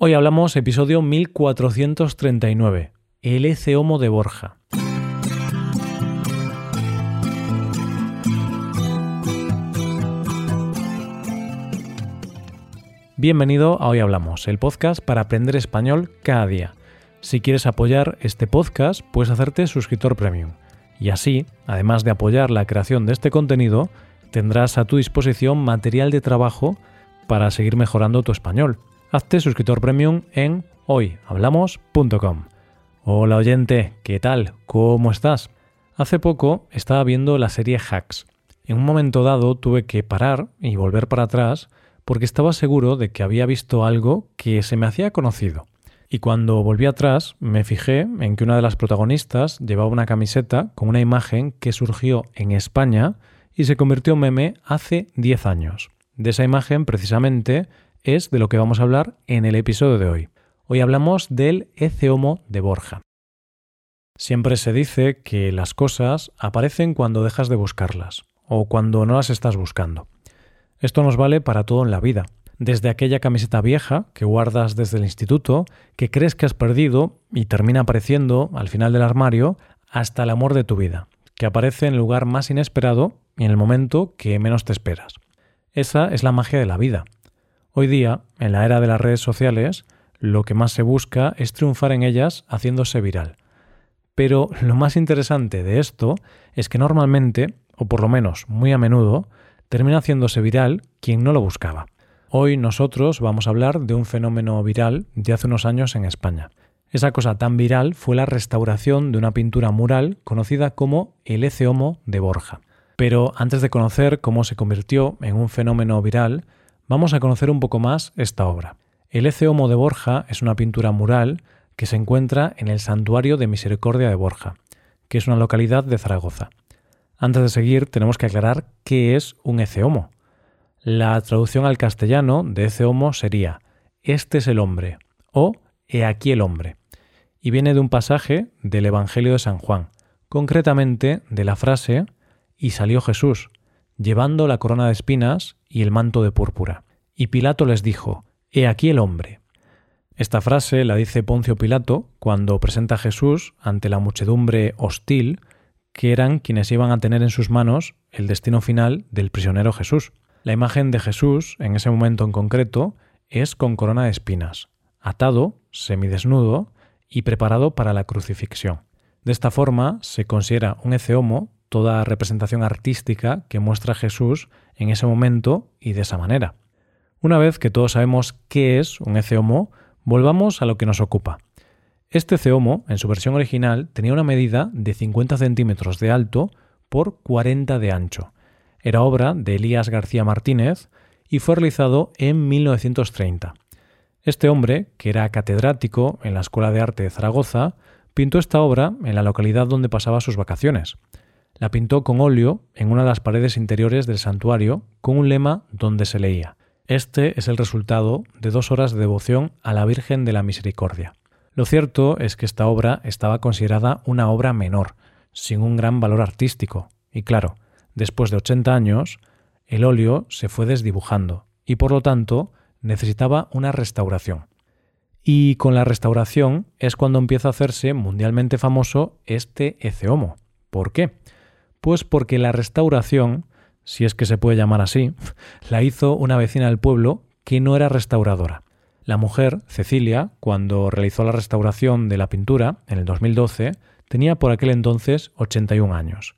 Hoy hablamos episodio 1439, el Ece Homo de Borja. Bienvenido a Hoy Hablamos, el podcast para aprender español cada día. Si quieres apoyar este podcast, puedes hacerte suscriptor premium. Y así, además de apoyar la creación de este contenido, tendrás a tu disposición material de trabajo para seguir mejorando tu español. Hazte suscriptor premium en hoyhablamos.com. Hola oyente, ¿qué tal? ¿Cómo estás? Hace poco estaba viendo la serie Hacks. En un momento dado tuve que parar y volver para atrás porque estaba seguro de que había visto algo que se me hacía conocido. Y cuando volví atrás me fijé en que una de las protagonistas llevaba una camiseta con una imagen que surgió en España y se convirtió en meme hace 10 años. De esa imagen precisamente es de lo que vamos a hablar en el episodio de hoy. Hoy hablamos del Ece Homo de Borja. Siempre se dice que las cosas aparecen cuando dejas de buscarlas o cuando no las estás buscando. Esto nos vale para todo en la vida, desde aquella camiseta vieja que guardas desde el instituto, que crees que has perdido y termina apareciendo al final del armario, hasta el amor de tu vida, que aparece en el lugar más inesperado y en el momento que menos te esperas. Esa es la magia de la vida. Hoy día, en la era de las redes sociales, lo que más se busca es triunfar en ellas haciéndose viral. Pero lo más interesante de esto es que normalmente, o por lo menos muy a menudo, termina haciéndose viral quien no lo buscaba. Hoy nosotros vamos a hablar de un fenómeno viral de hace unos años en España. Esa cosa tan viral fue la restauración de una pintura mural conocida como el Ece Homo de Borja. Pero antes de conocer cómo se convirtió en un fenómeno viral, vamos a conocer un poco más esta obra. El Ece Homo de Borja es una pintura mural que se encuentra en el Santuario de Misericordia de Borja, que es una localidad de Zaragoza. Antes de seguir, tenemos que aclarar qué es un Ece Homo. La traducción al castellano de Ece Homo sería Este es el hombre o He aquí el hombre, y viene de un pasaje del Evangelio de San Juan, concretamente de la frase Y salió Jesús, llevando la corona de espinas y el manto de púrpura. Y Pilato les dijo, He aquí el hombre. Esta frase la dice Poncio Pilato cuando presenta a Jesús ante la muchedumbre hostil, que eran quienes iban a tener en sus manos el destino final del prisionero Jesús. La imagen de Jesús, en ese momento en concreto, es con corona de espinas, atado, semidesnudo y preparado para la crucifixión. De esta forma se considera un eceomo toda representación artística que muestra a Jesús en ese momento y de esa manera. Una vez que todos sabemos qué es un eceomo, volvamos a lo que nos ocupa. Este ceomo, en su versión original, tenía una medida de 50 centímetros de alto por 40 de ancho. Era obra de Elías García Martínez y fue realizado en 1930. Este hombre, que era catedrático en la Escuela de Arte de Zaragoza, pintó esta obra en la localidad donde pasaba sus vacaciones. La pintó con óleo en una de las paredes interiores del santuario con un lema donde se leía Este es el resultado de dos horas de devoción a la Virgen de la Misericordia. Lo cierto es que esta obra estaba considerada una obra menor, sin un gran valor artístico, y claro, después de 80 años, el óleo se fue desdibujando y por lo tanto necesitaba una restauración. Y con la restauración es cuando empieza a hacerse mundialmente famoso este Eceomo. ¿Por qué? Pues porque la restauración, si es que se puede llamar así, la hizo una vecina del pueblo que no era restauradora. La mujer, Cecilia, cuando realizó la restauración de la pintura en el 2012, tenía por aquel entonces 81 años.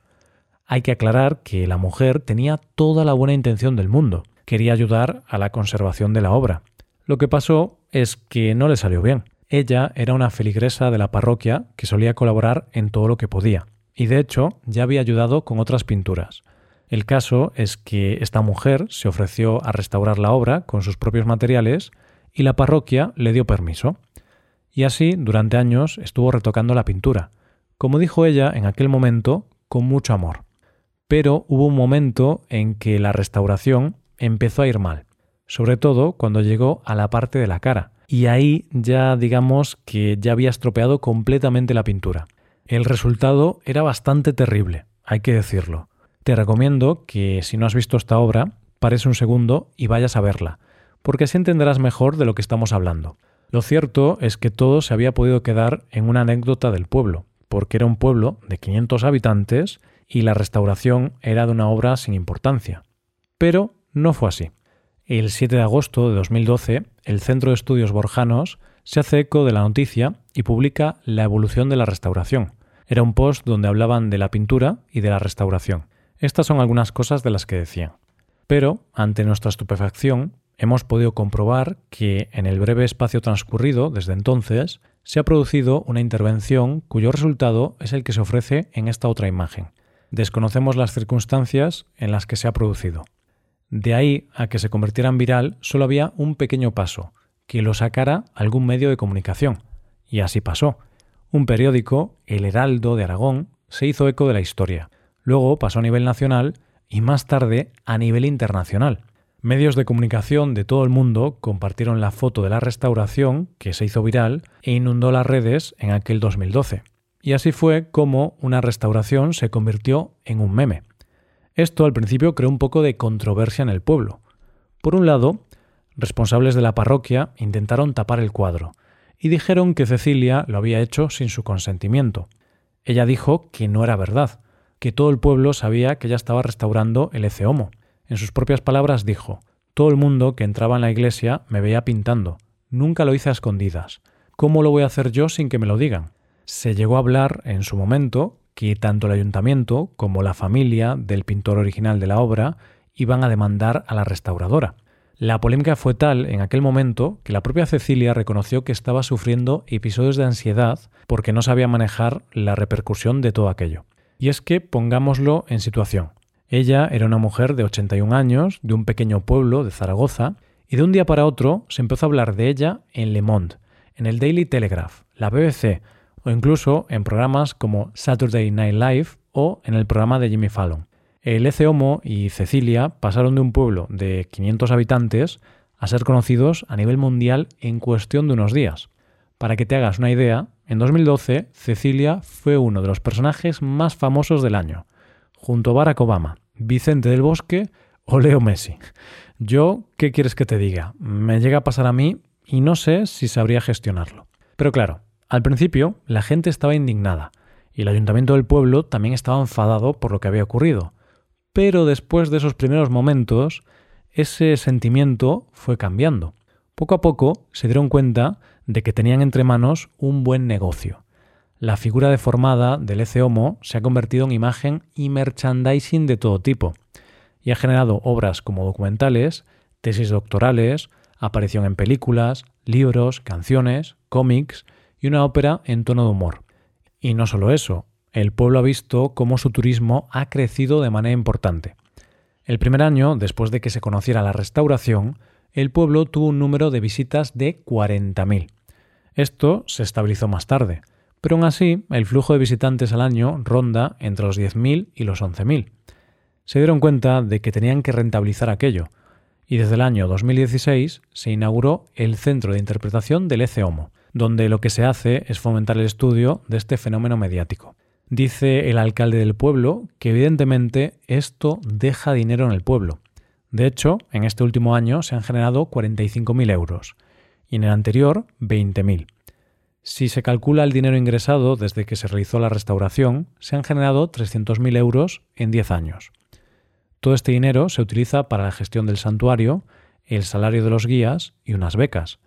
Hay que aclarar que la mujer tenía toda la buena intención del mundo, quería ayudar a la conservación de la obra. Lo que pasó es que no le salió bien. Ella era una feligresa de la parroquia que solía colaborar en todo lo que podía, y de hecho ya había ayudado con otras pinturas. El caso es que esta mujer se ofreció a restaurar la obra con sus propios materiales y la parroquia le dio permiso. Y así durante años estuvo retocando la pintura, como dijo ella en aquel momento, con mucho amor. Pero hubo un momento en que la restauración empezó a ir mal, sobre todo cuando llegó a la parte de la cara, y ahí ya digamos que ya había estropeado completamente la pintura. El resultado era bastante terrible, hay que decirlo. Te recomiendo que si no has visto esta obra, pares un segundo y vayas a verla, porque así entenderás mejor de lo que estamos hablando. Lo cierto es que todo se había podido quedar en una anécdota del pueblo, porque era un pueblo de 500 habitantes y la restauración era de una obra sin importancia. Pero no fue así. El 7 de agosto de 2012, el Centro de Estudios Borjanos se hace eco de la noticia y publica La evolución de la restauración. Era un post donde hablaban de la pintura y de la restauración. Estas son algunas cosas de las que decían. Pero, ante nuestra estupefacción, hemos podido comprobar que en el breve espacio transcurrido desde entonces se ha producido una intervención cuyo resultado es el que se ofrece en esta otra imagen. Desconocemos las circunstancias en las que se ha producido. De ahí a que se convirtiera en viral solo había un pequeño paso, que lo sacara algún medio de comunicación. Y así pasó. Un periódico, El Heraldo de Aragón, se hizo eco de la historia. Luego pasó a nivel nacional y más tarde a nivel internacional. Medios de comunicación de todo el mundo compartieron la foto de la restauración, que se hizo viral, e inundó las redes en aquel 2012. Y así fue como una restauración se convirtió en un meme. Esto al principio creó un poco de controversia en el pueblo. Por un lado, responsables de la parroquia intentaron tapar el cuadro y dijeron que Cecilia lo había hecho sin su consentimiento. Ella dijo que no era verdad, que todo el pueblo sabía que ella estaba restaurando el Ece Homo. En sus propias palabras dijo: Todo el mundo que entraba en la iglesia me veía pintando. Nunca lo hice a escondidas. ¿Cómo lo voy a hacer yo sin que me lo digan? Se llegó a hablar en su momento que tanto el ayuntamiento como la familia del pintor original de la obra iban a demandar a la restauradora. La polémica fue tal en aquel momento que la propia Cecilia reconoció que estaba sufriendo episodios de ansiedad porque no sabía manejar la repercusión de todo aquello. Y es que pongámoslo en situación. Ella era una mujer de 81 años, de un pequeño pueblo de Zaragoza, y de un día para otro se empezó a hablar de ella en Le Monde, en el Daily Telegraph, la BBC, o incluso en programas como Saturday Night Live o en el programa de Jimmy Fallon. El Ece Homo y Cecilia pasaron de un pueblo de 500 habitantes a ser conocidos a nivel mundial en cuestión de unos días. Para que te hagas una idea, en 2012 Cecilia fue uno de los personajes más famosos del año, junto a Barack Obama, Vicente del Bosque o Leo Messi. Yo, ¿qué quieres que te diga? Me llega a pasar a mí y no sé si sabría gestionarlo. Pero claro, al principio, la gente estaba indignada y el ayuntamiento del pueblo también estaba enfadado por lo que había ocurrido. Pero después de esos primeros momentos, ese sentimiento fue cambiando. Poco a poco se dieron cuenta de que tenían entre manos un buen negocio. La figura deformada del Ece se ha convertido en imagen y merchandising de todo tipo, y ha generado obras como documentales, tesis doctorales, aparición en películas, libros, canciones, cómics, y una ópera en tono de humor. Y no solo eso, el pueblo ha visto cómo su turismo ha crecido de manera importante. El primer año, después de que se conociera la restauración, el pueblo tuvo un número de visitas de 40.000. Esto se estabilizó más tarde, pero aún así el flujo de visitantes al año ronda entre los 10.000 y los 11.000. Se dieron cuenta de que tenían que rentabilizar aquello, y desde el año 2016 se inauguró el Centro de Interpretación del ECE Homo, donde lo que se hace es fomentar el estudio de este fenómeno mediático. Dice el alcalde del pueblo que evidentemente esto deja dinero en el pueblo. De hecho, en este último año se han generado 45.000 euros y en el anterior 20.000. Si se calcula el dinero ingresado desde que se realizó la restauración, se han generado 300.000 euros en 10 años. Todo este dinero se utiliza para la gestión del santuario, el salario de los guías y unas becas.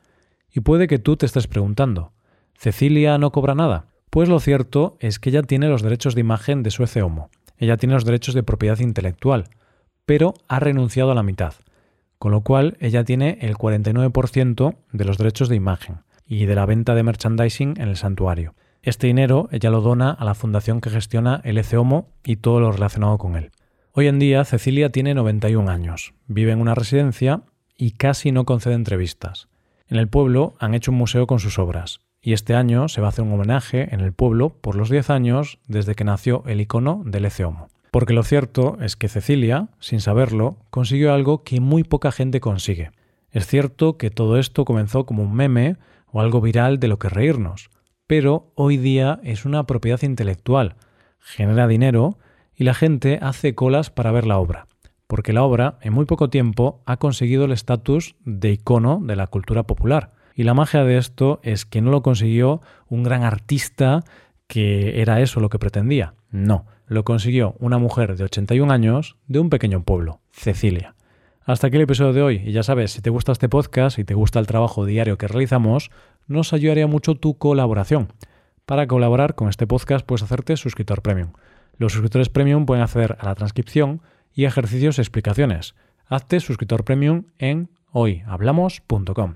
Y puede que tú te estés preguntando, ¿Cecilia no cobra nada? Pues lo cierto es que ella tiene los derechos de imagen de su Homo. Ella tiene los derechos de propiedad intelectual, pero ha renunciado a la mitad, con lo cual ella tiene el 49% de los derechos de imagen y de la venta de merchandising en el santuario. Este dinero ella lo dona a la fundación que gestiona el Homo y todo lo relacionado con él. Hoy en día Cecilia tiene 91 años, vive en una residencia y casi no concede entrevistas. En el pueblo han hecho un museo con sus obras, y este año se va a hacer un homenaje en el pueblo por los 10 años desde que nació el icono del Ece Homo. Porque lo cierto es que Cecilia, sin saberlo, consiguió algo que muy poca gente consigue. Es cierto que todo esto comenzó como un meme o algo viral de lo que reírnos, pero hoy día es una propiedad intelectual, genera dinero y la gente hace colas para ver la obra porque la obra en muy poco tiempo ha conseguido el estatus de icono de la cultura popular. Y la magia de esto es que no lo consiguió un gran artista que era eso lo que pretendía. No, lo consiguió una mujer de 81 años de un pequeño pueblo, Cecilia. Hasta aquí el episodio de hoy. Y ya sabes, si te gusta este podcast y te gusta el trabajo diario que realizamos, nos ayudaría mucho tu colaboración. Para colaborar con este podcast puedes hacerte suscriptor premium. Los suscriptores premium pueden acceder a la transcripción y ejercicios y explicaciones. Hazte suscriptor premium en hoyhablamos.com.